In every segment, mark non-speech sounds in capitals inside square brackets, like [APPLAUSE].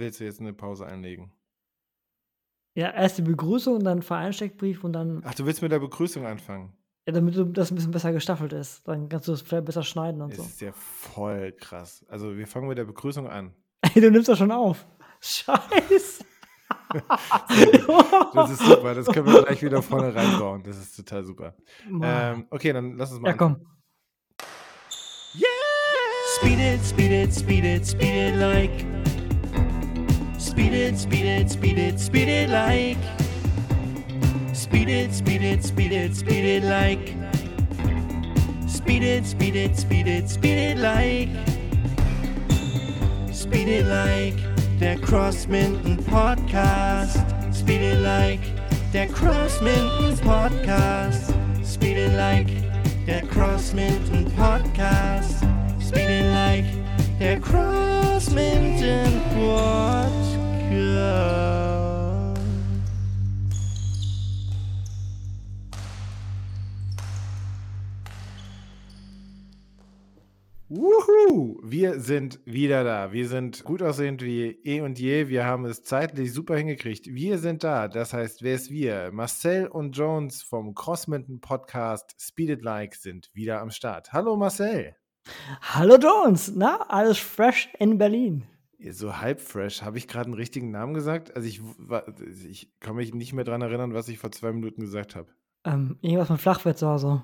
willst du jetzt eine Pause einlegen? Ja, erst die Begrüßung und dann Vereinsteckbrief und dann. Ach, du willst mit der Begrüßung anfangen? Ja, damit das ein bisschen besser gestaffelt ist. Dann kannst du es vielleicht besser schneiden und das so. ist ja voll krass. Also, wir fangen mit der Begrüßung an. Ey, [LAUGHS] du nimmst das schon auf. Scheiße. [LAUGHS] das ist super. Das können wir gleich wieder vorne reinbauen. Das ist total super. Ähm, okay, dann lass uns mal. Ja, komm. Yeah! Speed it, speed it, speed it, speed it like. Speed it, speed it, speed it, speed it like. Speed it, speed it, speed it, speed it like. Speed it, speed it, speed it, speed it like. Speed it like der Crossminton Podcast. Speed it like der Crossminton Podcast. Speed it like der Crossminton Podcast. Speed it like der Crossminton Podcast. Wir sind wieder da. Wir sind gut aussehend wie eh und je. Wir haben es zeitlich super hingekriegt. Wir sind da. Das heißt, wer ist wir? Marcel und Jones vom Crossminton Podcast Speed It Like sind wieder am Start. Hallo Marcel. Hallo Jones. Na, alles fresh in Berlin. So halb fresh. Habe ich gerade einen richtigen Namen gesagt? Also ich, ich kann mich nicht mehr daran erinnern, was ich vor zwei Minuten gesagt habe. Ähm, irgendwas mit Flachwitz oder so.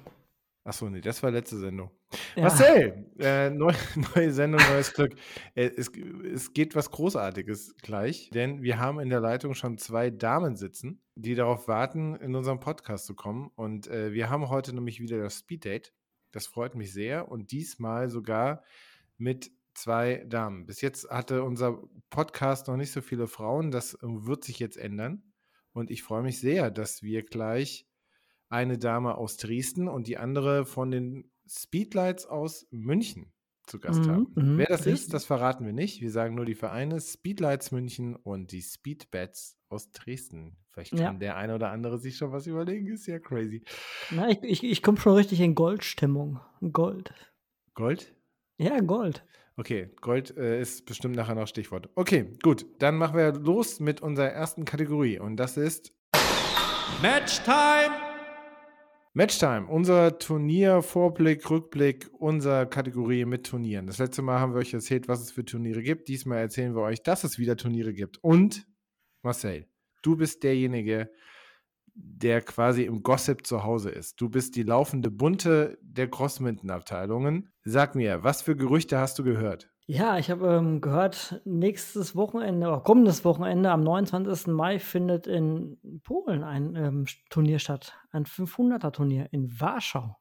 Achso, nee, das war letzte Sendung. Ja. Marcel, äh, neu, [LAUGHS] neue Sendung, neues Glück. Äh, es, es geht was Großartiges gleich, denn wir haben in der Leitung schon zwei Damen sitzen, die darauf warten, in unserem Podcast zu kommen. Und äh, wir haben heute nämlich wieder das Speeddate. Das freut mich sehr. Und diesmal sogar mit zwei Damen. Bis jetzt hatte unser Podcast noch nicht so viele Frauen. Das wird sich jetzt ändern. Und ich freue mich sehr, dass wir gleich eine Dame aus Dresden und die andere von den Speedlights aus München zu Gast Mhm, haben. mhm, Wer das ist, das verraten wir nicht. Wir sagen nur die Vereine Speedlights München und die Speedbats aus Dresden. Vielleicht kann Ja. der eine oder andere sich schon was überlegen. Ist ja crazy. Na, ich ich, ich komme schon richtig in Goldstimmung. Gold. Gold? Ja, Gold. Okay, Gold äh, ist bestimmt nachher noch Stichwort. Okay, gut. Dann machen wir los mit unserer ersten Kategorie und das ist Match Time! Matchtime, unser Turnier, Vorblick, Rückblick, unser Kategorie mit Turnieren. Das letzte Mal haben wir euch erzählt, was es für Turniere gibt. Diesmal erzählen wir euch, dass es wieder Turniere gibt. Und Marcel, du bist derjenige, der quasi im Gossip zu Hause ist. Du bist die laufende Bunte der Crossminton-Abteilungen. Sag mir, was für Gerüchte hast du gehört? Ja, ich habe ähm, gehört, nächstes Wochenende, oder kommendes Wochenende, am 29. Mai, findet in Polen ein ähm, Turnier statt. Ein 500er-Turnier in Warschau.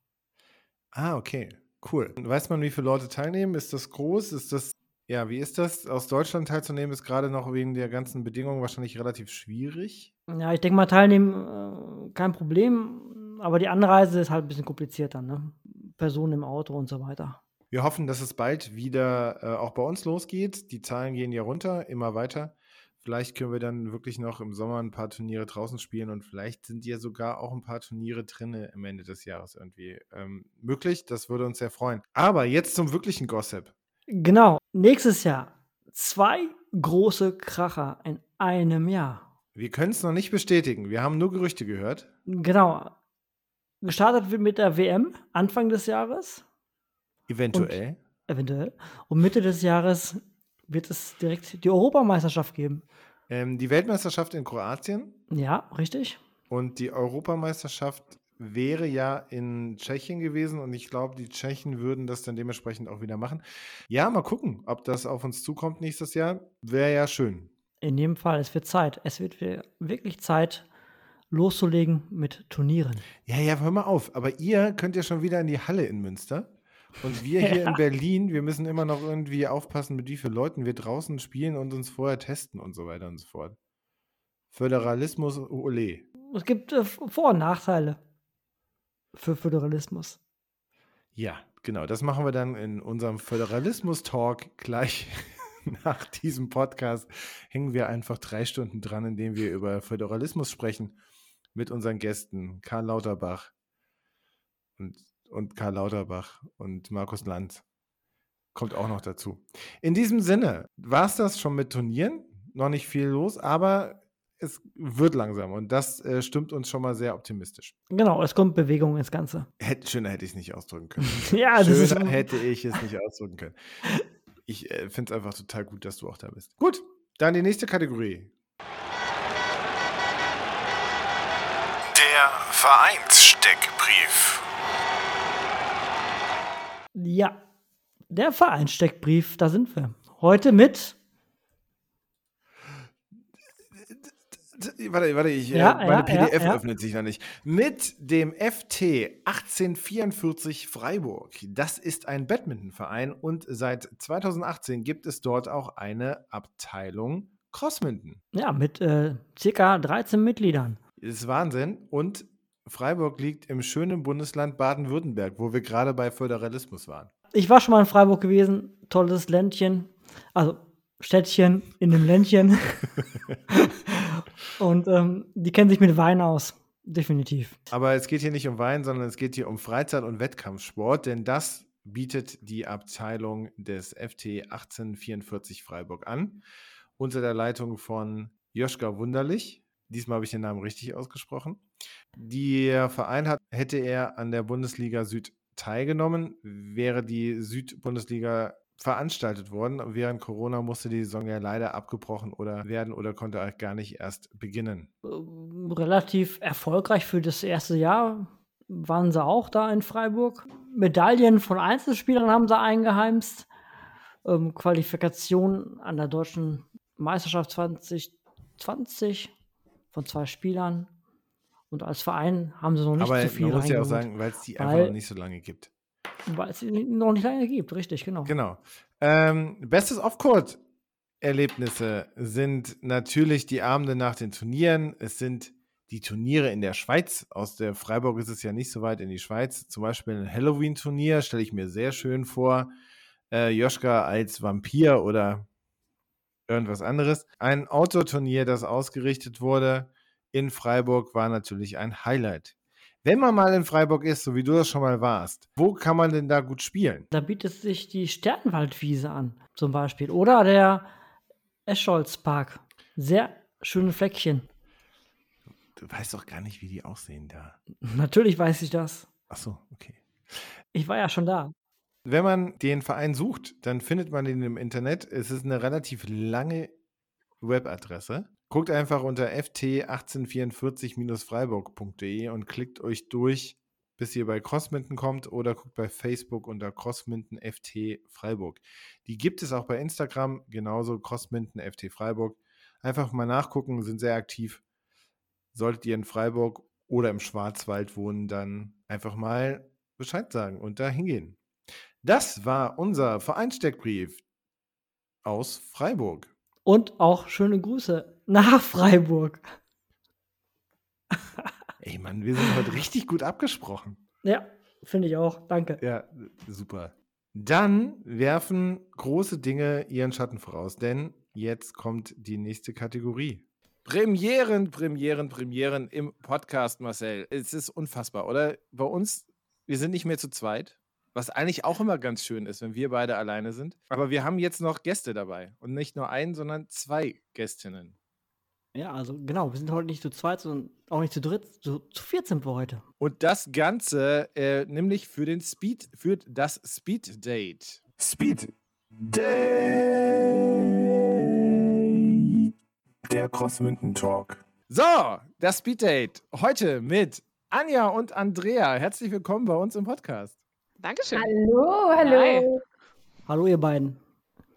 Ah, okay, cool. Weiß man, wie viele Leute teilnehmen? Ist das groß? Ist das, ja, wie ist das? Aus Deutschland teilzunehmen ist gerade noch wegen der ganzen Bedingungen wahrscheinlich relativ schwierig. Ja, ich denke mal, teilnehmen, äh, kein Problem. Aber die Anreise ist halt ein bisschen komplizierter, ne? Personen im Auto und so weiter. Wir hoffen, dass es bald wieder äh, auch bei uns losgeht. Die Zahlen gehen ja runter, immer weiter. Vielleicht können wir dann wirklich noch im Sommer ein paar Turniere draußen spielen und vielleicht sind ja sogar auch ein paar Turniere drin am Ende des Jahres irgendwie ähm, möglich. Das würde uns sehr freuen. Aber jetzt zum wirklichen Gossip. Genau, nächstes Jahr zwei große Kracher in einem Jahr. Wir können es noch nicht bestätigen. Wir haben nur Gerüchte gehört. Genau. Gestartet wird mit der WM Anfang des Jahres, Eventuell. eventuell. Und Mitte des Jahres wird es direkt die Europameisterschaft geben. Ähm, die Weltmeisterschaft in Kroatien Ja, richtig. und die Europameisterschaft wäre ja in Tschechien gewesen und ich glaube, die Tschechen würden das dann dementsprechend auch wieder machen. Ja, mal gucken, ob das auf uns zukommt nächstes Jahr. Wäre ja schön. In jedem Fall, es wird Zeit. Es wird wir- wirklich Zeit, loszulegen mit Turnieren. Ja, ja, hör mal auf. Aber ihr könnt ja schon wieder in die Halle in Münster. Und wir [LAUGHS] hier Ja. in Berlin, wir müssen immer noch irgendwie aufpassen, mit wie vielen Leuten wir draußen spielen und uns vorher testen und so weiter und so fort. Föderalismus, ole. Es gibt äh, Vor- und Nachteile für Föderalismus. Ja, genau. Das machen wir dann in unserem Föderalismus-Talk gleich [LAUGHS] nach diesem Podcast. Hängen wir einfach drei Stunden dran, indem wir über Föderalismus sprechen mit unseren Gästen Karl Lauterbach und, und Karl Lauterbach und Markus Lanz. Kommt auch noch dazu. In diesem Sinne, war es das schon mit Turnieren? noch nicht viel los, aber es wird langsam und das äh, stimmt uns schon mal sehr optimistisch. Genau, es kommt Bewegung ins Ganze. Hätte, schöner hätte ich es nicht ausdrücken können. [LAUGHS] ja, das ist schöner hätte ich es nicht ausdrücken können. Ich äh, finde es einfach total gut, dass du auch da bist. Gut, dann die nächste Kategorie. Der Vereinssteckbrief. Ja, der Vereinssteckbrief, da sind wir. Heute mit Warte, warte, ich, Ja, äh, meine ja, PDF ja, ja. öffnet sich noch nicht. Mit dem FT 1844 Freiburg. Das ist ein Badmintonverein und seit 2018 gibt es dort auch eine Abteilung Crossminton. ja, mit äh, circa 13 Mitgliedern. Das ist Wahnsinn. Und Freiburg liegt im schönen Bundesland Baden-Württemberg, wo wir gerade bei Föderalismus waren. Ich war schon mal in Freiburg gewesen, tolles Ländchen, also Städtchen in dem Ländchen. [LAUGHS] [LAUGHS] Und ähm, die kennen sich mit Wein aus, definitiv. Aber es geht hier nicht um Wein, sondern es geht hier um Freizeit- und Wettkampfsport, denn das bietet die Abteilung des FT 1844 Freiburg an, unter der Leitung von Joschka Wunderlich. Diesmal habe ich den Namen richtig ausgesprochen. Der Verein hat, hätte er an der Bundesliga Süd teilgenommen, wäre die Südbundesliga veranstaltet worden. Während Corona musste die Saison ja leider abgebrochen oder werden oder konnte auch gar nicht erst beginnen. Ähm, relativ erfolgreich für das erste Jahr waren sie auch da in Freiburg. Medaillen von Einzelspielern haben sie eingeheimst. Ähm, Qualifikation an der deutschen Meisterschaft 2020 von zwei Spielern. Und als Verein haben sie noch nicht Aber so viel man muss ja auch sagen, weil es die einfach noch nicht so lange gibt. Weil es sie noch nicht lange gibt, richtig, genau. Genau. Ähm, bestes Off-Court-Erlebnisse sind natürlich die Abende nach den Turnieren. Es sind die Turniere in der Schweiz. Aus der Freiburg ist es ja nicht so weit in die Schweiz. Zum Beispiel ein Halloween-Turnier stelle ich mir sehr schön vor. Äh, Joschka als Vampir oder irgendwas anderes. Ein Outdoor-Turnier, das ausgerichtet wurde in Freiburg, war natürlich ein Highlight. Wenn man mal in Freiburg ist, so wie du das schon mal warst, wo kann man denn da gut spielen? Da bietet sich die Sternwaldwiese an, zum Beispiel. Oder der Escholzpark. Sehr schöne Fleckchen. Du weißt doch gar nicht, wie die aussehen da. Natürlich weiß ich das. Ach so, okay. Ich war ja schon da. Wenn man den Verein sucht, dann findet man ihn im Internet. Es ist eine relativ lange Webadresse. Guckt einfach unter ft1844-freiburg.de und klickt euch durch, bis ihr bei Crossminton kommt oder guckt bei Facebook unter Crossminton FT Freiburg. Die gibt es auch bei Instagram, genauso Crossminton FT Freiburg. Einfach mal nachgucken, sind sehr aktiv. Solltet ihr in Freiburg oder im Schwarzwald wohnen, dann einfach mal Bescheid sagen und da hingehen. Das war unser Vereinssteckbrief aus Freiburg. Und auch schöne Grüße nach Freiburg. Ey Mann, wir sind heute richtig gut abgesprochen. Ja, finde ich auch. Danke. Ja, super. Dann werfen große Dinge ihren Schatten voraus, denn jetzt kommt die nächste Kategorie. Premieren, Premieren, Premieren im Podcast, Marcel. Es ist unfassbar, oder? Bei uns, wir sind nicht mehr zu zweit, was eigentlich auch immer ganz schön ist, wenn wir beide alleine sind. Aber wir haben jetzt noch Gäste dabei. Und nicht nur einen, sondern zwei Gästinnen. Ja, also genau, wir sind heute nicht zu zweit, sondern auch nicht zu dritt. Zu, zu viert sind wir heute. Und das Ganze äh, nämlich für den Speed, für das Speed Date. Speed Day. Der Crossmünden Talk. So, das Speed Date. Heute mit Anja und Andrea. Herzlich willkommen bei uns im Podcast. Dankeschön. Hallo, hallo. Hi. Hallo, ihr beiden.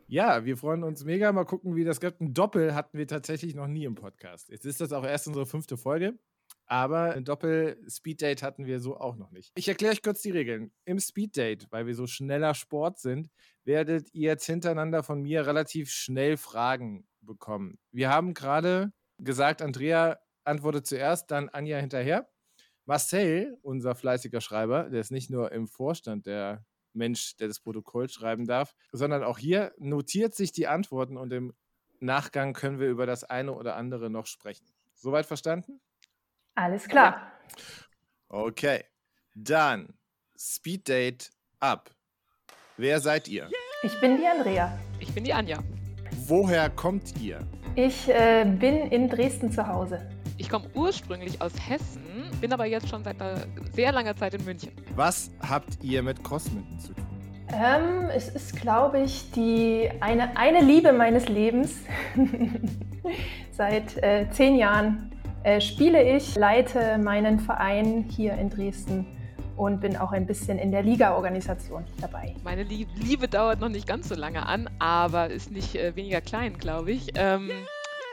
Ja, wir freuen uns mega. Mal gucken, wie das geht. Ein Doppel hatten wir tatsächlich noch nie im Podcast. Jetzt ist das auch erst unsere fünfte Folge. Aber ein Doppel-Speed-Date hatten wir so auch noch nicht. Ich erkläre euch kurz die Regeln. Im Speed-Date, weil wir so schneller Sport sind, werdet ihr jetzt hintereinander von mir relativ schnell Fragen bekommen. Wir haben gerade gesagt, Andrea antwortet zuerst, dann Anja hinterher. Marcel, unser fleißiger Schreiber, der ist nicht nur im Vorstand der Mensch, der das Protokoll schreiben darf, sondern auch hier notiert sich die Antworten und im Nachgang können wir über das eine oder andere noch sprechen. Soweit verstanden? Alles klar. Okay. Dann Speed Date ab. Wer seid ihr? Ich bin die Andrea. Ich bin die Anja. Woher kommt ihr? Ich äh, bin in Dresden zu Hause. Ich komme ursprünglich aus Hessen, bin aber jetzt schon seit einer sehr langer Zeit in München. Was habt ihr mit Crossmitten zu tun? Ähm, es ist, glaube ich, die eine, eine Liebe meines Lebens. [LAUGHS] Seit äh, zehn Jahren äh, spiele ich, leite meinen Verein hier in Dresden und bin auch ein bisschen in der Liga-Organisation dabei. Meine Liebe dauert noch nicht ganz so lange an, aber ist nicht äh, weniger klein, glaube ich. Ähm,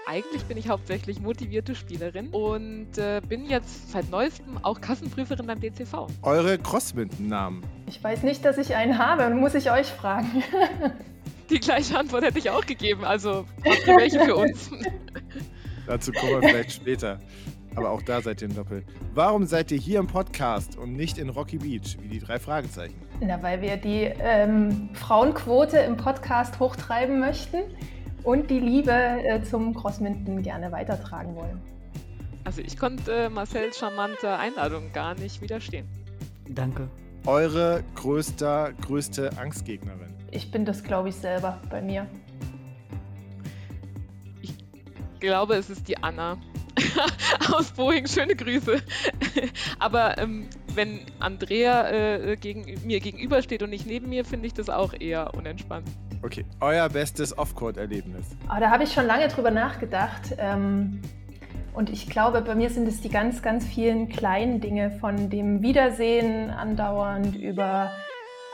eigentlich bin ich hauptsächlich motivierte Spielerin und äh, bin jetzt seit neuestem auch Kassenprüferin beim DCV. Eure Crosswind-Namen? Ich weiß nicht, dass ich einen habe, muss ich euch fragen. [LAUGHS] Die gleiche Antwort hätte ich auch gegeben, also habt ihr welche für uns? [LAUGHS] Dazu kommen wir vielleicht später. Aber auch da seid ihr ein Doppel. Warum seid ihr hier im Podcast und nicht in Rocky Beach, wie die drei Fragezeichen? Na, weil wir die ähm, Frauenquote im Podcast hochtreiben möchten und die Liebe äh, zum Crossminden gerne weitertragen wollen. Also ich konnte äh, Marcells charmante Einladung gar nicht widerstehen. Danke. Eure größter, größte Angstgegnerin? Ich bin das, glaube ich, selber bei mir. Ich glaube, es ist die Anna [LAUGHS] aus Boeing. Schöne Grüße. [LAUGHS] Aber ähm, wenn Andrea äh, gegen, mir gegenübersteht und nicht neben mir, finde ich das auch eher unentspannt. Okay, euer bestes Off-Court-Erlebnis? Oh, da habe ich schon lange drüber nachgedacht. Ähm, und ich glaube, bei mir sind es die ganz, ganz vielen kleinen Dinge von dem Wiedersehen andauernd über,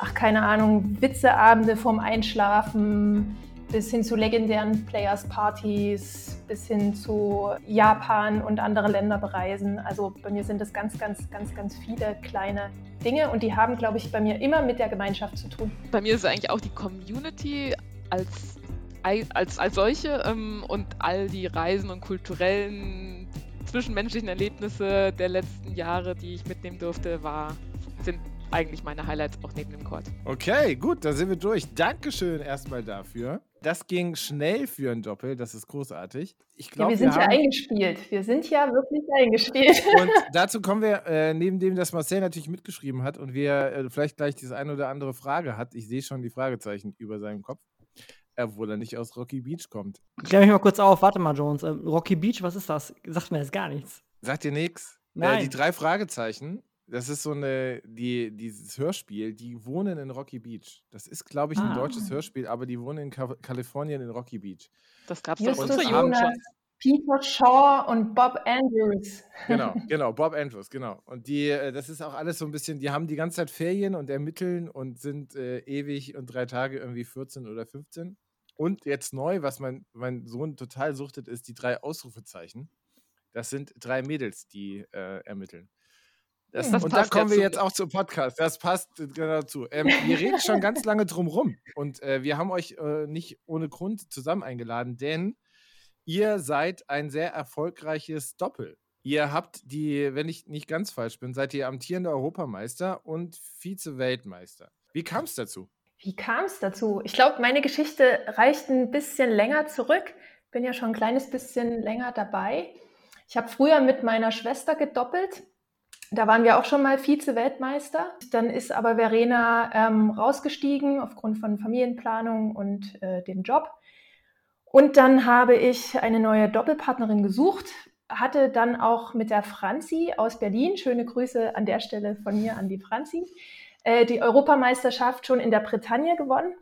ach keine Ahnung, Witzeabende vorm Einschlafen bis hin zu legendären Players-Partys, bis hin zu Japan und andere Länder bereisen. Also bei mir sind das ganz, ganz, ganz, ganz viele kleine Dinge und die haben, glaube ich, bei mir immer mit der Gemeinschaft zu tun. Bei mir ist eigentlich auch die Community als, als, als solche ähm, und all die Reisen und kulturellen zwischenmenschlichen Erlebnisse der letzten Jahre, die ich mitnehmen durfte, war, sind eigentlich meine Highlights auch neben dem Court. Okay, gut, da sind wir durch. Dankeschön erstmal dafür. Das ging schnell für ein Doppel, das ist großartig. Ich glaub, ja, wir sind wir ja eingespielt. Wir sind ja wirklich eingespielt. [LAUGHS] Und dazu kommen wir, äh, neben dem, dass Marcel natürlich mitgeschrieben hat und wir äh, vielleicht gleich diese eine oder andere Frage hat. Ich sehe schon die Fragezeichen über seinem Kopf. Obwohl er nicht aus Rocky Beach kommt. Klär mich mal kurz auf, warte mal, Jones. Ähm, Rocky Beach, was ist das? Sagt mir jetzt gar nichts. Sagt dir nichts? Nein. Äh, die drei Fragezeichen das ist so eine, die, dieses Hörspiel, die wohnen in Rocky Beach. Das ist, glaube ich, ein Ah. deutsches Hörspiel, aber die wohnen in Ka Kalifornien in Rocky Beach. Das gab es doch Justus uns Jonas. Peter Shaw und Bob Andrews. Genau, [LAUGHS] genau, Bob Andrews, genau. Und die, äh, das ist auch alles so ein bisschen, die haben die ganze Zeit Ferien und ermitteln und sind äh, ewig und drei Tage irgendwie 14 oder 15. Und jetzt neu, was mein, mein Sohn total suchtet, ist die drei Ausrufezeichen. Das sind drei Mädels, die äh, ermitteln. Das, Hm. Das und da kommen wir jetzt auch zum Podcast. Das passt äh, genau dazu. Ähm, wir reden schon [LAUGHS] ganz lange drum rum. Und äh, wir haben euch äh, nicht ohne Grund zusammen eingeladen, denn ihr seid ein sehr erfolgreiches Doppel. Ihr habt die, wenn ich nicht ganz falsch bin, seid ihr amtierender Europameister und Vize-Weltmeister. Wie kam es dazu? Wie kam es dazu? Ich glaube, meine Geschichte reicht ein bisschen länger zurück. Bin ja schon ein kleines bisschen länger dabei. Ich habe früher mit meiner Schwester gedoppelt. Da waren wir auch schon mal Vize-Weltmeister. Dann ist aber Verena ähm, rausgestiegen aufgrund von Familienplanung und äh, dem Job. Und dann habe ich eine neue Doppelpartnerin gesucht, hatte dann auch mit der Franzi aus Berlin, schöne Grüße an der Stelle von mir an die Franzi, äh, die Europameisterschaft schon in der Bretagne gewonnen,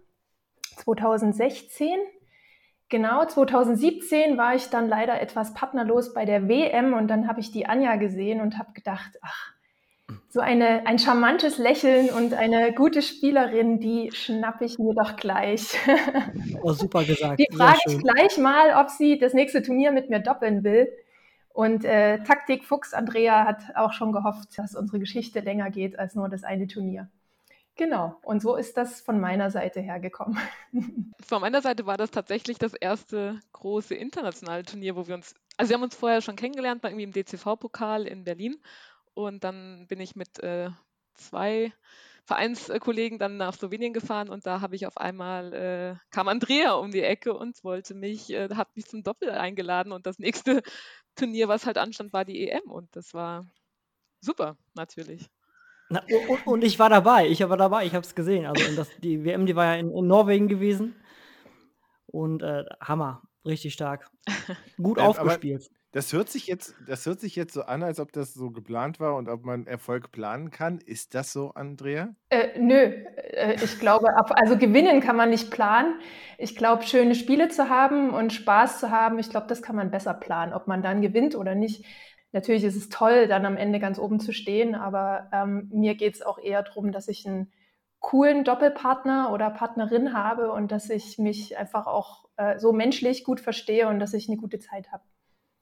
2016. Genau, 2017 war ich dann leider etwas partnerlos bei der WM und dann habe ich die Anja gesehen und habe gedacht, ach, so eine, ein charmantes Lächeln und eine gute Spielerin, die schnappe ich mir doch gleich. Oh, super gesagt. Die frage ich gleich mal, ob sie das nächste Turnier mit mir doppeln will. Und äh, Taktik Fuchs Andrea hat auch schon gehofft, dass unsere Geschichte länger geht als nur das eine Turnier. Genau, und so ist das von meiner Seite her gekommen. Von [LAUGHS] meiner Seite war das tatsächlich das erste große internationale Turnier, wo wir uns, also wir haben uns vorher schon kennengelernt, mal irgendwie im DCV-Pokal in Berlin. Und dann bin ich mit äh, zwei Vereinskollegen dann nach Slowenien gefahren und da habe ich auf einmal, äh, kam Andrea um die Ecke und wollte mich, äh, hat mich zum Doppel eingeladen und das nächste Turnier, was halt anstand, war die EM und das war super, natürlich. Na, und, und ich war dabei, ich war dabei, ich habe es gesehen. Also das, die WM, die war ja in, in Norwegen gewesen. Und äh, Hammer, richtig stark. Gut Ähm, aufgespielt. das hört sich jetzt, das hört sich jetzt so an, als ob das so geplant war und ob man Erfolg planen kann. Ist das so, Andrea? Äh, nö, äh, ich glaube, ab, also gewinnen kann man nicht planen. Ich glaube, schöne Spiele zu haben und Spaß zu haben, ich glaube, das kann man besser planen, ob man dann gewinnt oder nicht. Natürlich ist es toll, dann am Ende ganz oben zu stehen, aber ähm, mir geht es auch eher darum, dass ich einen coolen Doppelpartner oder Partnerin habe und dass ich mich einfach auch äh, so menschlich gut verstehe und dass ich eine gute Zeit habe.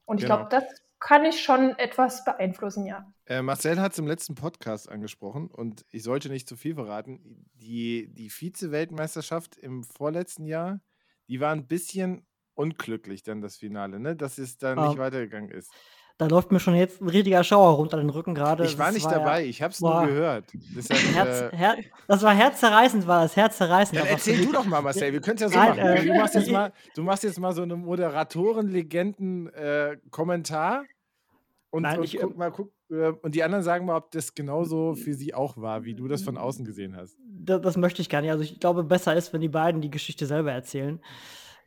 Und ich Genau. glaube, das kann ich schon etwas beeinflussen, ja. Äh, Marcel hat es im letzten Podcast angesprochen und ich sollte nicht zu viel verraten. Die, die Vize-Weltmeisterschaft im vorletzten Jahr, die war ein bisschen unglücklich dann das Finale, ne? dass es da nicht Ähm, weitergegangen ist. Da läuft mir schon jetzt ein richtiger Schauer runter den Rücken gerade. Ich war Das nicht war ja- dabei, ich habe es nur gehört. Deshalb, [LAUGHS] Herz, äh, Her das war herzzerreißend, war das herzzerreißend. Dann erzähl du doch mal, Marcel. Wir können es ja so Nein, machen. äh, du, machst jetzt mal, du machst jetzt mal so einen Moderatoren-Legenden-Kommentar und, Nein, und ich, guck ähm, mal, guck, äh, und die anderen sagen mal, ob das genauso für sie auch war, wie du das von außen gesehen hast. Das, das möchte ich gar nicht. Also ich glaube, besser ist, wenn die beiden die Geschichte selber erzählen.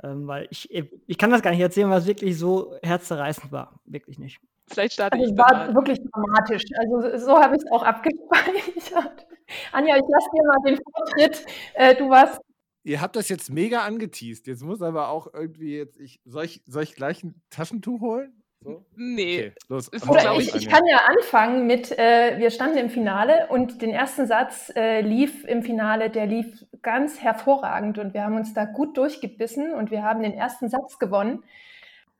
Ähm, weil ich, ich kann das gar nicht erzählen, es wirklich so herzzerreißend war. Wirklich nicht. Vielleicht starte Also ich es war mal. wirklich dramatisch. Also so habe ich es auch abgespeichert. [LAUGHS] Anja, ich lasse dir mal den Vortritt. Äh, du warst Ihr habt das jetzt mega angeteased. Jetzt muss aber auch irgendwie jetzt, ich, soll, ich, soll ich gleich ein Taschentuch holen? So? Nee. Okay, los. Oder ich, ich kann ja anfangen mit, äh, wir standen im Finale und den ersten Satz äh, lief im Finale, der lief ganz hervorragend und wir haben uns da gut durchgebissen und wir haben den ersten Satz gewonnen.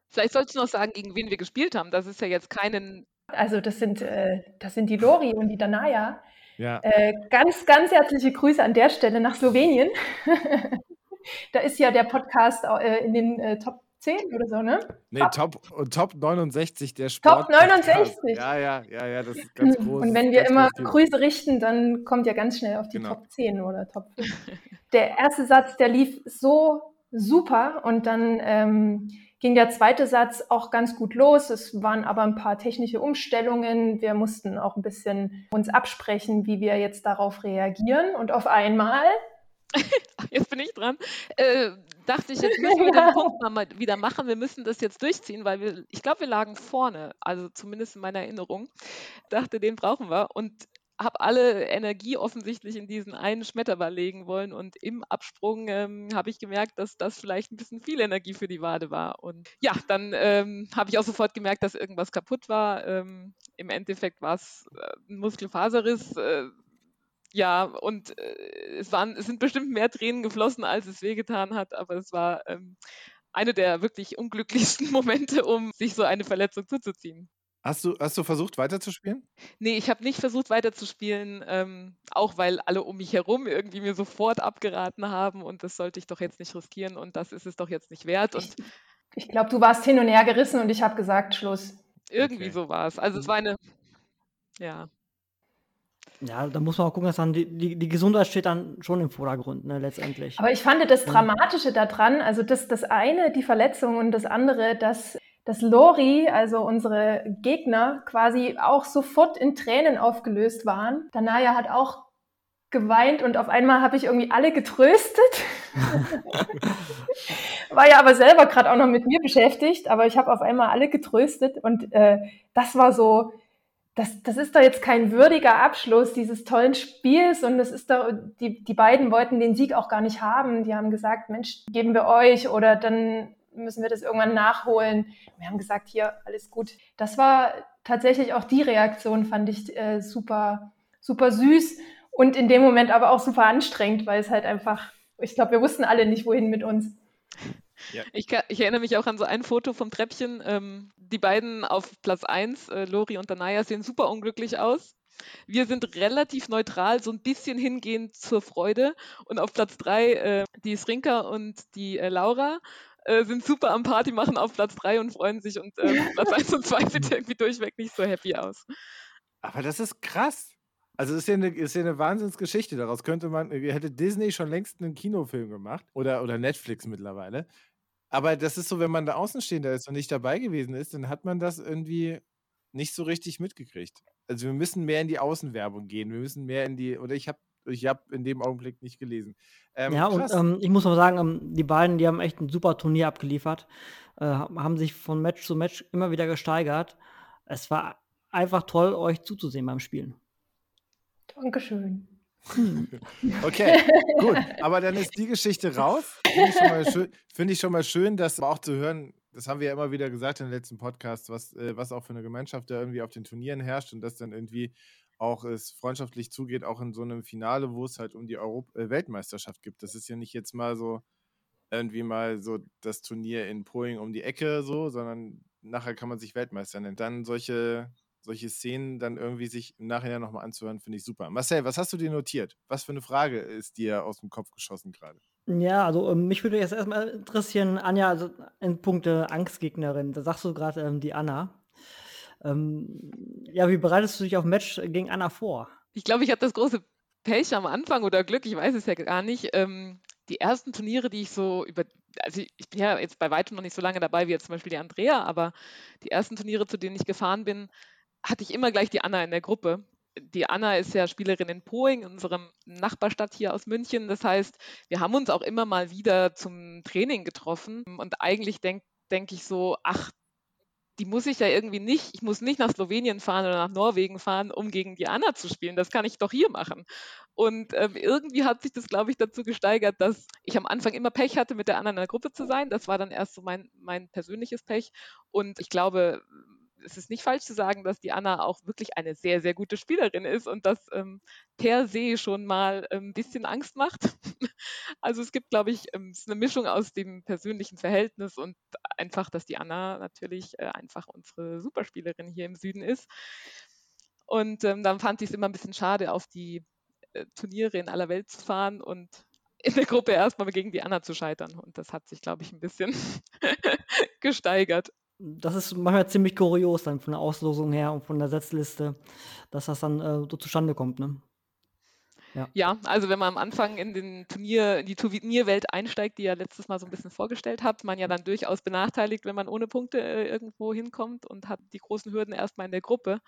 Vielleicht sollst du noch sagen, gegen wen wir gespielt haben. Das ist ja jetzt keinen. Also das sind, äh, das sind die Lori und die Danaya. Ja. Äh, ganz, ganz herzliche Grüße an der Stelle nach Slowenien. [LAUGHS] da ist ja der Podcast äh, in den äh, Top 10 oder so, ne? Nee, Top, Top 69 der Top Sport. 69. Ja, ja, ja, ja, das ist ganz groß. Und wenn wir immer. Grüße richten, dann kommt ja ganz schnell auf die Genau. Top 10 oder Top 5. Der erste Satz, der lief so super und dann ähm, ging der zweite Satz auch ganz gut los. Es waren aber ein paar technische Umstellungen. Wir mussten auch ein bisschen uns absprechen, wie wir jetzt darauf reagieren. Und auf einmal [LAUGHS] Jetzt bin ich dran. Äh, dachte ich, jetzt müssen wir den Punkt mal wieder machen. Wir müssen das jetzt durchziehen, weil wir, ich glaube, wir lagen vorne. Also zumindest in meiner Erinnerung. Dachte, den brauchen wir. Und habe alle Energie offensichtlich in diesen einen Schmetterball legen wollen. Und im Absprung ähm, habe ich gemerkt, dass das vielleicht ein bisschen viel Energie für die Wade war. Und ja, dann ähm, habe ich auch sofort gemerkt, dass irgendwas kaputt war. Ähm, Im Endeffekt war es äh, ein Muskelfaserriss. Äh, ja, und äh, es, waren, es sind bestimmt mehr Tränen geflossen, als es wehgetan hat, aber es war ähm, eine der wirklich unglücklichsten [LAUGHS] Momente, um sich so eine Verletzung zuzuziehen. Hast du, hast du versucht weiterzuspielen? Nee, ich habe nicht versucht weiterzuspielen, ähm, auch weil alle um mich herum irgendwie mir sofort abgeraten haben und das sollte ich doch jetzt nicht riskieren und das ist es doch jetzt nicht wert und Ich, ich glaube, du warst hin und her gerissen und ich habe gesagt, Schluss. irgendwie Okay. so war es. Also es war eine, ja, Ja, da muss man auch gucken, dass dann die, die, die Gesundheit steht dann schon im Vordergrund, ne, letztendlich. Aber ich fand das. Dramatische daran, also das, das eine, die Verletzung und das andere, dass, dass Lori, also unsere Gegner, quasi auch sofort in Tränen aufgelöst waren. Danaya hat auch geweint und auf einmal habe ich irgendwie alle getröstet. [LAUGHS] War ja aber selber gerade auch noch mit mir beschäftigt, aber ich habe auf einmal alle getröstet und äh, das war so, das, das ist doch jetzt kein würdiger Abschluss dieses tollen Spiels und das ist doch, die, die beiden wollten den Sieg auch gar nicht haben. Die haben gesagt, Mensch, geben wir euch oder dann müssen wir das irgendwann nachholen. Wir haben gesagt, hier, alles gut. Das war tatsächlich auch die Reaktion, fand ich äh, super, super süß und in dem Moment aber auch super anstrengend, weil es halt einfach, ich glaube, wir wussten alle nicht, wohin mit uns. Ich, ka- ich erinnere mich auch an so ein Foto vom Treppchen. Ähm, die beiden auf Platz 1, äh, Lori und Danaya, sehen super unglücklich aus. Wir sind relativ neutral, so ein bisschen hingehend zur Freude. Und auf Platz 3, äh, die Srinka und die äh, Laura äh, sind super am Party machen auf Platz 3 und freuen sich. Und äh, [LAUGHS] Platz 1 und 2 sieht irgendwie durchweg nicht so happy aus. Aber das ist krass. Also ist ja eine, ist ja eine Wahnsinnsgeschichte. Daraus könnte man, hätte Disney schon längst einen Kinofilm gemacht oder, oder Netflix mittlerweile. Aber das ist so, wenn man da Außenstehender ist und nicht dabei gewesen ist, dann hat man das irgendwie nicht so richtig mitgekriegt. Also wir müssen mehr in die Außenwerbung gehen. Wir müssen mehr in die, oder ich habe ich hab in dem Augenblick nicht gelesen. Ähm, Ja, und krass. ähm, ich muss mal sagen, ähm, die beiden, die haben echt ein super Turnier abgeliefert, äh, haben sich von Match zu Match immer wieder gesteigert. Es war einfach toll, euch zuzusehen beim Spielen. Dankeschön. Okay, gut. Aber dann ist die Geschichte raus. Finde ich, schon mal schön- finde ich schon mal schön, das auch zu hören. Das haben wir ja immer wieder gesagt in den letzten Podcasts, was, äh, was auch für eine Gemeinschaft da irgendwie auf den Turnieren herrscht und dass dann irgendwie auch es freundschaftlich zugeht, auch in so einem Finale, wo es halt um die Europ äh, Weltmeisterschaft gibt. Das ist ja nicht jetzt mal so irgendwie mal so das Turnier in Poing um die Ecke so, sondern nachher kann man sich Weltmeister nennen. Dann solche, solche Szenen dann irgendwie sich im Nachhinein nochmal anzuhören, finde ich super. Marcel, was hast du dir notiert? Was für eine Frage ist dir aus dem Kopf geschossen gerade? Ja, also ähm, mich würde jetzt erstmal interessieren, Anja, also in Punkte Angstgegnerin, da sagst du gerade ähm, die Anna. Ähm, ja, wie bereitest du dich auf Match gegen Anna vor? Ich glaube, ich hatte das große Pech am Anfang oder Glück, ich weiß es ja gar nicht. Ähm, die ersten Turniere, die ich so über, also ich, ich bin ja jetzt bei weitem noch nicht so lange dabei wie jetzt zum Beispiel die Andrea, aber die ersten Turniere, zu denen ich gefahren bin, hatte ich immer gleich die Anna in der Gruppe. Die Anna ist ja Spielerin in Poing, in unserem Nachbarstadt hier aus München. Das heißt, wir haben uns auch immer mal wieder zum Training getroffen. Und eigentlich denke denk ich so, ach, die muss ich ja irgendwie nicht, ich muss nicht nach Slowenien fahren oder nach Norwegen fahren, um gegen die Anna zu spielen. Das kann ich doch hier machen. Und ähm, irgendwie hat sich das, glaube ich, dazu gesteigert, dass ich am Anfang immer Pech hatte, mit der Anna in der Gruppe zu sein. Das war dann erst so mein, mein persönliches Pech. Und ich glaube, es ist nicht falsch zu sagen, dass die Anna auch wirklich eine sehr, sehr gute Spielerin ist und das ähm, per se schon mal ein ähm, bisschen Angst macht. [LAUGHS] also es gibt, glaube ich, ähm, es ist eine Mischung aus dem persönlichen Verhältnis und einfach, dass die Anna natürlich äh, einfach unsere Superspielerin hier im Süden ist. Und ähm, dann fand ich es immer ein bisschen schade, auf die äh, Turniere in aller Welt zu fahren und in der Gruppe erstmal gegen die Anna zu scheitern. Und das hat sich, glaube ich, ein bisschen [LAUGHS] gesteigert das ist manchmal ziemlich kurios dann von der Auslosung her und von der Setzliste, dass das dann äh, so zustande kommt, ne? Ja. ja, also wenn man am Anfang in, den Turnier, in die Turnierwelt einsteigt, die ja letztes Mal so ein bisschen vorgestellt hat, man ja dann durchaus benachteiligt, wenn man ohne Punkte äh, irgendwo hinkommt und hat die großen Hürden erstmal in der Gruppe.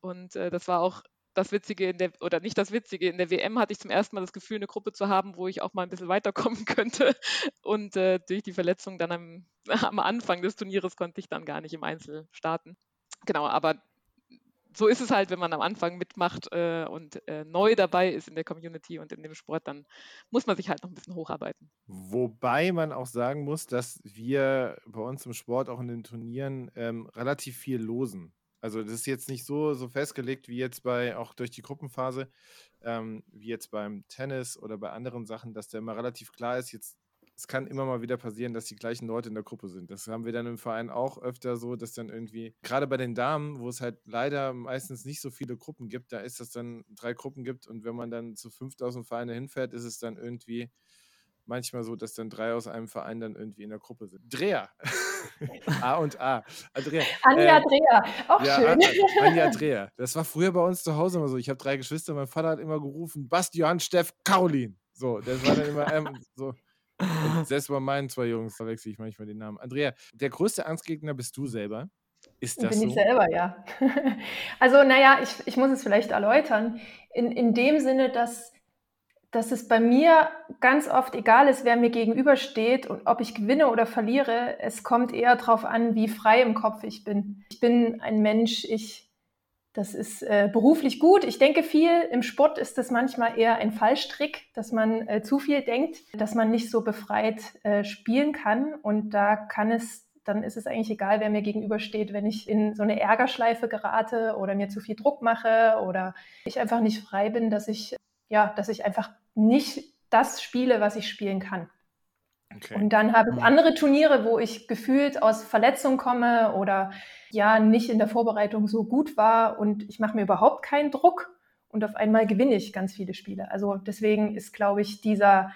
Und äh, das war auch das Witzige in der, oder nicht das Witzige, in der WM hatte ich zum ersten Mal das Gefühl, eine Gruppe zu haben, wo ich auch mal ein bisschen weiterkommen [LAUGHS] könnte. Und äh, durch die Verletzung dann am, [LAUGHS] am Anfang des Turnieres konnte ich dann gar nicht im Einzel starten. Genau, aber so ist es halt, wenn man am Anfang mitmacht äh, und äh, neu dabei ist in der Community und in dem Sport, dann muss man sich halt noch ein bisschen hocharbeiten. Wobei man auch sagen muss, dass wir bei uns im Sport auch in den Turnieren ähm, relativ viel losen. Also das ist jetzt nicht so, so festgelegt wie jetzt bei, auch durch die Gruppenphase, ähm, wie jetzt beim Tennis oder bei anderen Sachen, dass da immer relativ klar ist, jetzt, es kann immer mal wieder passieren, dass die gleichen Leute in der Gruppe sind. Das haben wir dann im Verein auch öfter so, dass dann irgendwie, gerade bei den Damen, wo es halt leider meistens nicht so viele Gruppen gibt, da ist es dann drei Gruppen gibt und wenn man dann zu 5000 Vereine hinfährt, ist es dann irgendwie manchmal so, dass dann drei aus einem Verein dann irgendwie in der Gruppe sind. Dreher. [LAUGHS] A und A. Andrea. Anja ähm, Dreher, auch ja, schön. Anja [LAUGHS] Dreher. Das war früher bei uns zu Hause immer so. Ich habe drei Geschwister, mein Vater hat immer gerufen, Bastian, Steff, Caroline. So, das war dann immer ähm, so. Und [LAUGHS] selbst bei meinen zwei Jungs verwechsel ich manchmal den Namen. Andrea, der größte Angstgegner bist du selber. Ist das Bin so? ich selber, ja. Also, naja, ich, ich muss es vielleicht erläutern. In, in dem Sinne, dass dass es bei mir ganz oft egal ist, wer mir gegenübersteht und ob ich gewinne oder verliere. Es kommt eher darauf an, wie frei im Kopf ich bin. Ich bin ein Mensch, ich, das ist äh, beruflich gut. Ich denke viel. Im Sport ist das manchmal eher ein Fallstrick, dass man äh, zu viel denkt, dass man nicht so befreit äh, spielen kann. Und da kann es dann ist es eigentlich egal, wer mir gegenübersteht, wenn ich in so eine Ärgerschleife gerate oder mir zu viel Druck mache oder ich einfach nicht frei bin, dass ich ja, dass ich einfach nicht das spiele, was ich spielen kann. Okay. Und dann habe ich mhm. andere Turniere, wo ich gefühlt aus Verletzung komme oder ja nicht in der Vorbereitung so gut war und ich mache mir überhaupt keinen Druck und auf einmal gewinne ich ganz viele Spiele. Also deswegen ist, glaube ich, dieser,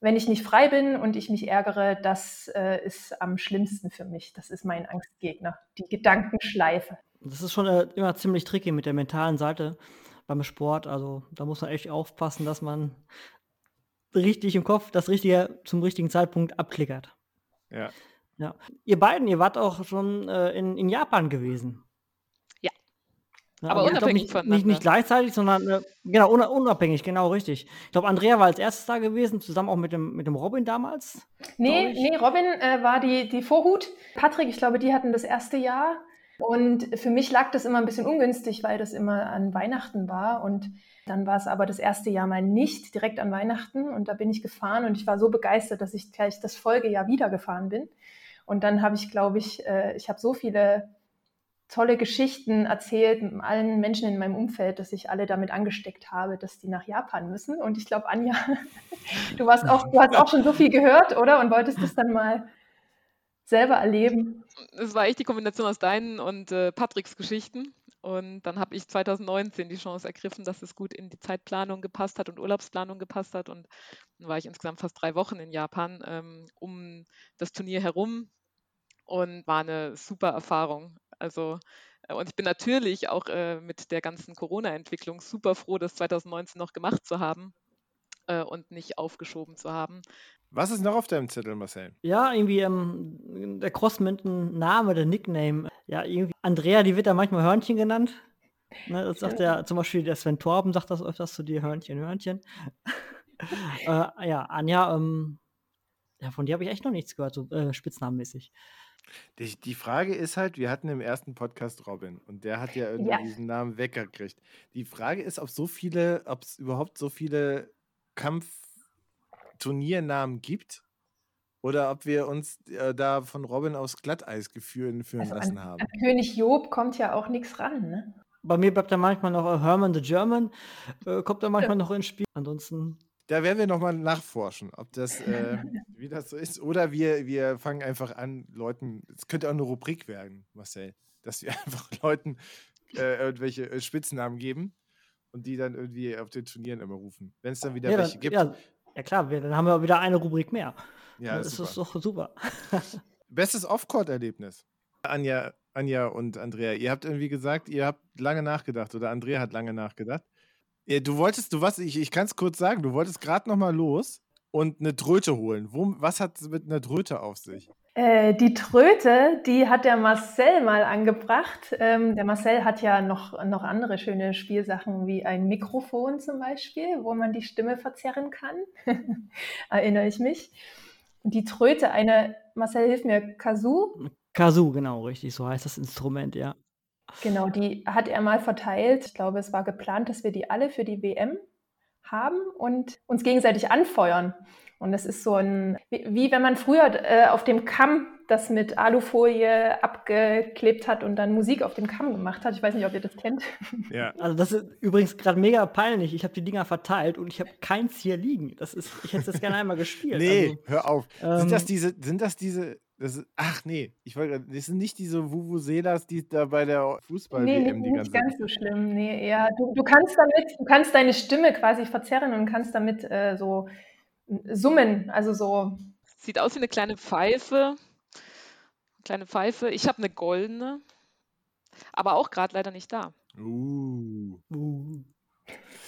wenn ich nicht frei bin und ich mich ärgere, das äh, ist am schlimmsten für mich. Das ist mein Angstgegner, die Gedankenschleife. Das ist schon äh, immer ziemlich tricky mit der mentalen Seite beim Sport. Also da muss man echt aufpassen, dass man richtig im Kopf das Richtige zum richtigen Zeitpunkt abklickert. Ja. ja. Ihr beiden, ihr wart auch schon äh, in, in Japan gewesen. Ja. Ne, Aber also glaub, unabhängig nicht, nicht, voneinander. nicht gleichzeitig, sondern äh, genau, una- unabhängig, genau richtig. Ich glaube, Andrea war als erstes da gewesen, zusammen auch mit dem, mit dem Robin damals. Nee, glaub nee, Robin äh, war die, die Vorhut. Patrick, ich glaube, die hatten das erste Jahr. Und für mich lag das immer ein bisschen ungünstig, weil das immer an Weihnachten war. Und dann war es aber das erste Jahr mal nicht direkt an Weihnachten. Und da bin ich gefahren und ich war so begeistert, dass ich gleich das Folgejahr wieder gefahren bin. Und dann habe ich, glaube ich, äh, ich habe so viele tolle Geschichten erzählt mit allen Menschen in meinem Umfeld, dass ich alle damit angesteckt habe, dass die nach Japan müssen. Und ich glaube, Anja, [LAUGHS] du warst auch, du hast auch schon so viel gehört, oder? Und wolltest das dann mal selber erleben. Es war echt die Kombination aus deinen und äh, Patricks Geschichten. Und dann habe ich 2019 die Chance ergriffen, dass es gut in die Zeitplanung gepasst hat und Urlaubsplanung gepasst hat. Und dann war ich insgesamt fast drei Wochen in Japan ähm, um das Turnier herum und war eine super Erfahrung. Also, äh, und ich bin natürlich auch äh, mit der ganzen Corona-Entwicklung super froh, das 2019 noch gemacht zu haben äh, und nicht aufgeschoben zu haben. Was ist noch auf deinem Zettel, Marcel? Ja, irgendwie ähm, der Crossmitten Name, der Nickname. Ja, irgendwie Andrea, die wird da manchmal Hörnchen genannt. Ne, das sagt der, zum Beispiel der Sven Torben sagt das öfters zu dir, Hörnchen, Hörnchen. [LAUGHS] äh, ja, Anja, ähm, ja, von dir habe ich echt noch nichts gehört, so äh, spitznamenmäßig. Die, die Frage ist halt, wir hatten im ersten Podcast Robin und der hat ja irgendwie Ja. diesen Namen weggekriegt. Die Frage ist, ob so viele, ob es überhaupt so viele Kampfturniernamen gibt oder ob wir uns äh, da von Robin aus Glatteis geführen führen Also lassen an, haben. an König Job kommt ja auch nichts ran. Ne? Bei mir bleibt da manchmal noch äh, Herman the German, äh, kommt da manchmal noch ins Spiel. Ansonsten, Da werden wir nochmal nachforschen, ob das, äh, [LAUGHS] wie das so ist. Oder wir, wir fangen einfach an, Leuten, es könnte auch eine Rubrik werden, Marcel, dass wir [LAUGHS] einfach Leuten äh, irgendwelche äh, Spitznamen geben und die dann irgendwie auf den Turnieren immer rufen. Wenn es dann wieder ja, welche gibt. ja, ja klar, wir, dann haben wir wieder eine Rubrik mehr. Ja, das super. ist doch super. [LAUGHS] Bestes Off-Court-Erlebnis. Anja, Anja und Andrea, ihr habt irgendwie gesagt, ihr habt lange nachgedacht oder Andrea hat lange nachgedacht. Ja, du wolltest, du was, ich, ich kann es kurz sagen, du wolltest gerade noch mal los und eine Dröte holen. Wo, was hat es mit einer Dröte auf sich? Äh, die Tröte, die hat der Marcel mal angebracht. Ähm, der Marcel hat ja noch, noch andere schöne Spielsachen wie ein Mikrofon zum Beispiel, wo man die Stimme verzerren kann. [LAUGHS] Erinnere ich mich. Und die Tröte, eine, Marcel hilf mir, Kazoo, Kazoo, genau, richtig, so heißt das Instrument, ja. Genau, die hat er mal verteilt. Ich glaube, es war geplant, dass wir die alle für die WM haben und uns gegenseitig anfeuern. Und das ist so ein, wie, wie wenn man früher äh, auf dem Kamm das mit Alufolie abgeklebt hat und dann Musik auf dem Kamm gemacht hat. Ich weiß nicht, ob ihr das kennt. Ja. [LAUGHS] Also das ist übrigens gerade mega peinlich. Ich habe die Dinger verteilt und ich habe keins hier liegen. Das ist, ich hätte das gerne einmal gespielt. Nee, hör auf. sind das ähm, diese, sind das diese, das ist, ach nee, ich wollte, das sind nicht diese Vuvuzelas, die da bei der Fußball-WM nee, die ganze nicht ganz so schlimm. Nee, eher, du, du kannst damit, du kannst deine Stimme quasi verzerren und kannst damit äh, so summen, also so Sieht aus wie eine kleine Pfeife. Kleine Pfeife. Ich habe eine goldene, aber auch gerade leider nicht da. Uh. Uh.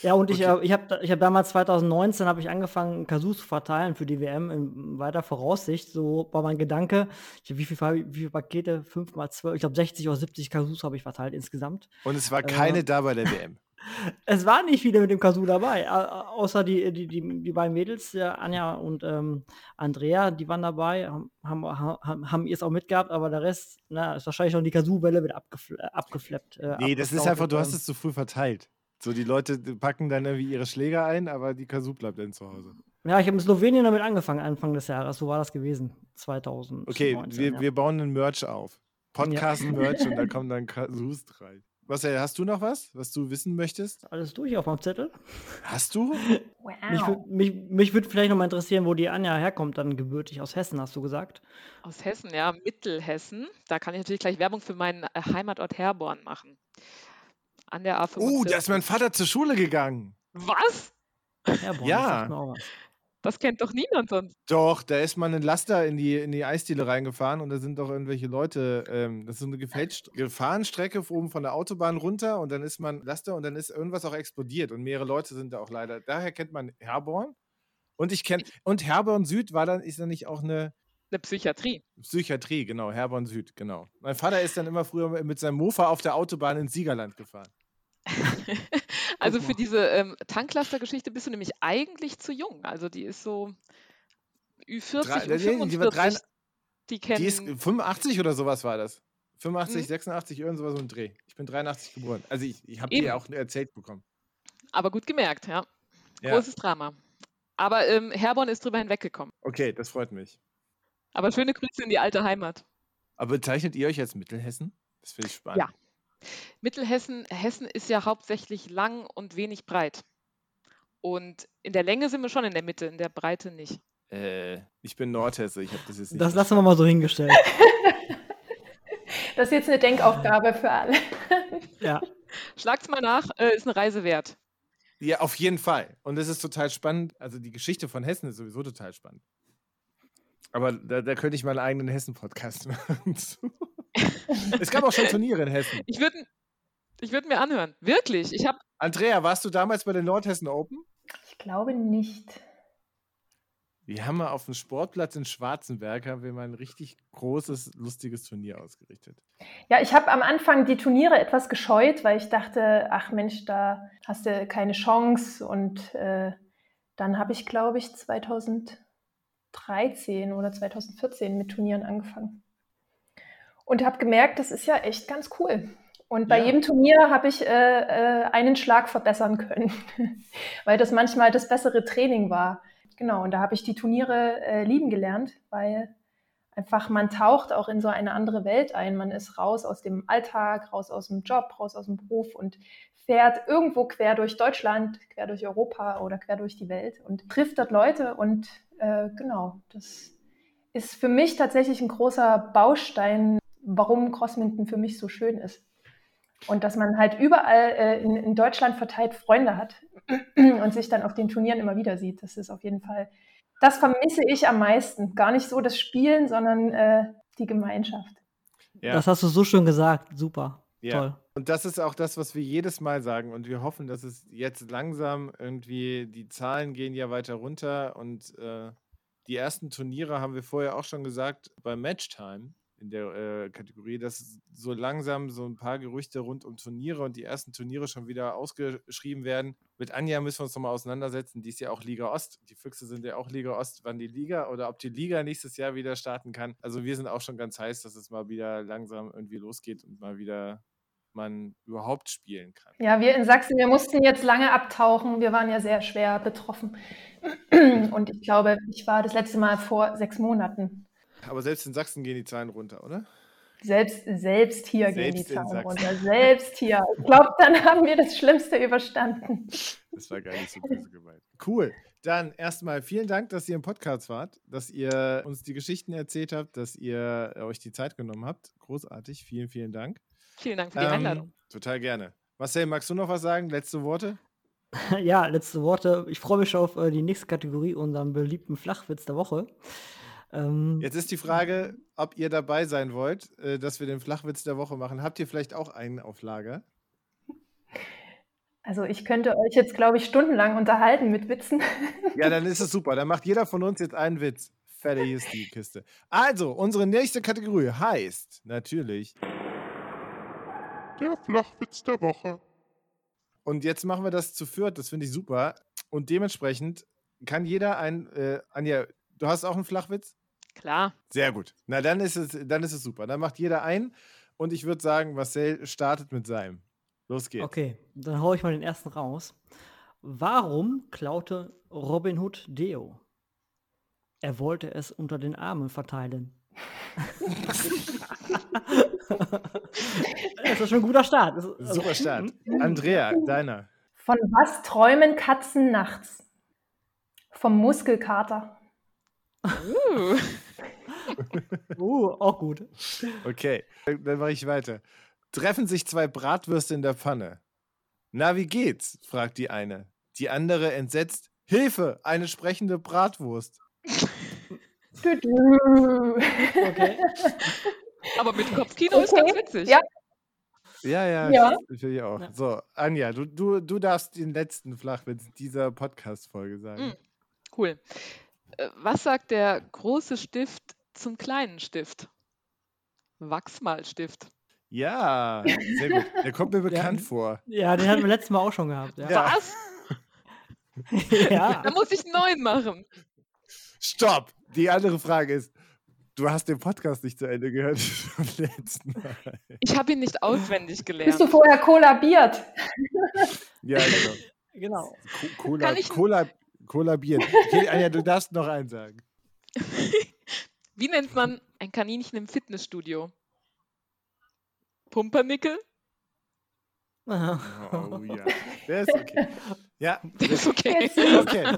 Ja, und ich, Okay. äh, ich habe ich hab damals 2019 habe ich angefangen, Kasus zu verteilen für die WM in weiter Voraussicht. So war mein Gedanke. Ich, wie, viel, wie viele Pakete? 5 mal 12, ich glaube 60 oder 70 Kasus habe ich verteilt insgesamt. Und es war Äh, keine da bei der WM. Es waren nicht viele mit dem Kazoo dabei, au- au- außer die, die, die, die beiden Mädels, ja, Anja und ähm, Andrea, die waren dabei, haben, haben, haben, ihr es auch mitgehabt, aber der Rest, na, ist wahrscheinlich schon die Kazoo-Welle mit abgefl äh, abgeflappt. Äh, Nee, das ist einfach, du hast es zu früh verteilt. So, die Leute packen dann irgendwie ihre Schläger ein, aber die Kazoo bleibt dann zu Hause. Ja, ich habe in Slowenien damit angefangen, Anfang des Jahres. So war das gewesen. 2019. Okay, wir, ja. wir bauen einen Merch auf. Podcast-Merch und da [LAUGHS] kommen dann Kazoos rein. Marcel, hast du noch was, was du wissen möchtest? Alles durch auf meinem Zettel. Hast du? Mich, wow. wür- mich, mich würde vielleicht noch mal interessieren, wo die Anja herkommt, dann gebürtig aus Hessen, hast du gesagt. Aus Hessen, ja, Mittelhessen. Da kann ich natürlich gleich Werbung für meinen äh, Heimatort Herborn machen. An der A45. Uh, da ist mein Vater zur Schule gegangen. Was? Herborn, Ja. Das kennt doch niemand sonst. Doch, da ist mal ein Laster in die, in die Eisdiele reingefahren und da sind doch irgendwelche Leute, ähm, das ist so eine gefälscht Gefahrenstrecke oben von der Autobahn runter und dann ist man Laster und dann ist irgendwas auch explodiert und mehrere Leute sind da auch leider. Daher kennt man Herborn. Und ich kenne, und Herborn Süd war dann, ist dann nicht auch eine Eine Psychiatrie. Psychiatrie, genau, Herborn Süd, genau. Mein Vater ist dann immer früher mit seinem Mofa auf der Autobahn ins Siegerland gefahren. [LAUGHS] Also für diese ähm, Tanklaster-Geschichte bist du nämlich eigentlich zu jung. Also die ist so Ü40, Drei- nee, die wird Ü45. Die kennen. Die ist 85 oder sowas war das. 85, Mhm. 86, irgend sowas so ein Dreh. Ich bin 83 geboren. Also ich, ich habe dir auch erzählt bekommen. aber gut gemerkt, ja. Ja. Großes Drama. Aber ähm, Herborn ist drüber hinweggekommen. Okay, das freut mich. Aber schöne Grüße in die alte Heimat. Aber bezeichnet ihr euch als Mittelhessen? Das finde ich spannend. Ja. Mittelhessen, Hessen ist ja hauptsächlich lang und wenig breit. Und in der Länge sind wir schon in der Mitte, in der Breite nicht. Äh, ich bin Nordhesse, ich habe das jetzt nicht. Das lassen wir mal so hingestellt. [LAUGHS] Das ist jetzt eine Denkaufgabe für alle. ja. Schlagt's mal nach, äh, ist eine Reise wert. Ja, auf jeden Fall. Und es ist total spannend. Also die Geschichte von Hessen ist sowieso total spannend. Aber da, da könnte ich mal einen eigenen Hessen-Podcast [LAUGHS] machen. [LAUGHS] es gab auch schon Turniere in Hessen. Ich würde ich würd mir anhören. Wirklich. Ich habe Andrea, warst du damals bei den Nordhessen Open? Ich glaube nicht. Wir haben mal auf dem Sportplatz in Schwarzenberg haben wir mal ein richtig großes, lustiges Turnier ausgerichtet. Ja, ich habe am Anfang die Turniere etwas gescheut, weil ich dachte, ach Mensch, da hast du keine Chance. Und äh, dann habe ich, glaube ich, 2013 oder 2014 mit Turnieren angefangen. Und habe gemerkt, das ist ja echt ganz cool. Und bei Ja. jedem Turnier habe ich äh, äh, einen Schlag verbessern können, [LAUGHS] weil das manchmal das bessere Training war. Genau, und da habe ich die Turniere äh, lieben gelernt, weil einfach man taucht auch in so eine andere Welt ein. Man ist raus aus dem Alltag, raus aus dem Job, raus aus dem Beruf und fährt irgendwo quer durch Deutschland, quer durch Europa oder quer durch die Welt und trifft dort Leute. Und äh, genau, das ist für mich tatsächlich ein großer Baustein, warum Crossminton für mich so schön ist. Und dass man halt überall äh, in, in Deutschland verteilt Freunde hat [CLEARS THROAT] und sich dann auf den Turnieren immer wieder sieht. Das ist auf jeden Fall, das vermisse ich am meisten. Gar nicht so das Spielen, sondern äh, die Gemeinschaft. Ja. Das hast du so schön gesagt. Super. Ja. Toll. Und das ist auch das, was wir jedes Mal sagen. Und wir hoffen, dass es jetzt langsam irgendwie, die Zahlen gehen ja weiter runter. Und äh, die ersten Turniere haben wir vorher auch schon gesagt, bei Matchtime in der äh, Kategorie, dass so langsam so ein paar Gerüchte rund um Turniere und die ersten Turniere schon wieder ausgeschrieben werden. Mit Anja müssen wir uns nochmal auseinandersetzen. Die ist ja auch Liga Ost. Die Füchse sind ja auch Liga Ost. Wann die Liga oder ob die Liga nächstes Jahr wieder starten kann. Also wir sind auch schon ganz heiß, dass es mal wieder langsam irgendwie losgeht und mal wieder man überhaupt spielen kann. Ja, wir in Sachsen, wir mussten jetzt lange abtauchen. Wir waren ja sehr schwer betroffen. Und ich glaube, ich war das letzte Mal vor sechs Monaten. Aber selbst in Sachsen gehen die Zahlen runter, oder? Selbst, selbst hier gehen die Selbst Zahlen Sachsen. runter. Selbst hier. Ich glaube, dann haben wir das Schlimmste überstanden. Das war gar nicht so böse gemeint. Cool. Dann erstmal vielen Dank, dass ihr im Podcast wart, dass ihr uns die Geschichten erzählt habt, dass ihr euch die Zeit genommen habt. Großartig. Vielen, vielen Dank. Vielen Dank für die Einladung. Ähm, total gerne. Marcel, magst du noch was sagen? Letzte Worte? [LAUGHS] Ja, letzte Worte. Ich freue mich auf äh, die nächste Kategorie, unseren beliebten Flachwitz der Woche. Ähm, Jetzt ist die Frage, ob ihr dabei sein wollt, äh, dass wir den Flachwitz der Woche machen. Habt ihr vielleicht auch einen auf Lager? Also ich könnte euch jetzt, glaube ich, stundenlang unterhalten mit Witzen. [LAUGHS] Ja, dann ist es super. Dann macht jeder von uns jetzt einen Witz. Fertig ist die Kiste. Also, unsere nächste Kategorie heißt natürlich. Der Flachwitz der Woche. Und jetzt machen wir das zu viert. Das finde ich super. Und dementsprechend kann jeder ein. Äh, Anja, du hast auch einen Flachwitz? Klar. Sehr gut. Na, dann ist es, dann ist es super. Dann macht jeder einen. Und ich würde sagen, Marcel startet mit seinem. Los geht's. Okay, dann hau ich mal den ersten raus. Warum klaute Robin Hood Deo? Er wollte es unter den Armen verteilen. [LAUGHS] das ist schon ein guter Start. Super Start. Andrea, deiner. Von was träumen Katzen nachts? Vom Muskelkater. Uh, Uh, auch gut. Okay, dann mache ich weiter. Treffen sich zwei Bratwürste in der Pfanne. Na, wie geht's? fragt die eine. Die andere entsetzt. Hilfe, eine sprechende Bratwurst. Okay. aber mit Kopfkino ist ganz Okay. witzig. Ja. Ja, ja, Ja. das finde ich auch. Ja. So, Anja, du, du, du darfst den letzten Flachwitz dieser Podcast-Folge sagen. Mm. Cool. Äh, Was sagt der große Stift zum kleinen Stift? Wachsmalstift. Ja, sehr gut. Der kommt mir [LAUGHS] bekannt Ja. vor. Ja, den hatten wir letztes Mal auch schon gehabt. Ja. Was? [LAUGHS] ja. Da muss ich einen neuen machen. Stopp! Die andere Frage ist, du hast den Podcast nicht zu Ende gehört [LAUGHS] vom letzten Mal. Ich habe ihn nicht auswendig Bist gelernt. du vorher kollabiert? Ja, genau. Genau. Co Cola, Kann ich- Cola, kollabieren. Okay, Anja, du darfst noch einen sagen. Wie nennt man ein Kaninchen im Fitnessstudio? Pumpernickel? Oh ja, der ist okay. Ja, Das ist okay. [LAUGHS] Okay.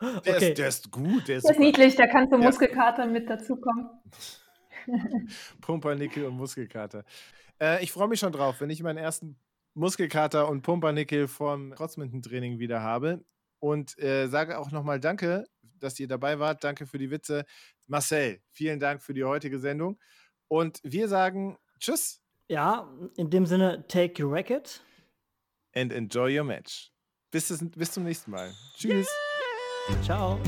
Der, Okay. ist, der ist gut, der ist Das ist niedlich, da kann zum Ja. Muskelkater mit dazukommen. [LAUGHS] Pumpernickel und Muskelkater. Äh, ich freue mich schon drauf, wenn ich meinen ersten Muskelkater und Pumpernickel vom Kreuzminten-Training wieder habe. Und äh, sage auch nochmal Danke, dass ihr dabei wart. Danke für die Witze. Marcel, vielen Dank für die heutige Sendung. Und wir sagen Tschüss Ja, in dem Sinne, take your racket. and enjoy your match. Bis, bis zum nächsten Mal. Tschüss. Ciao.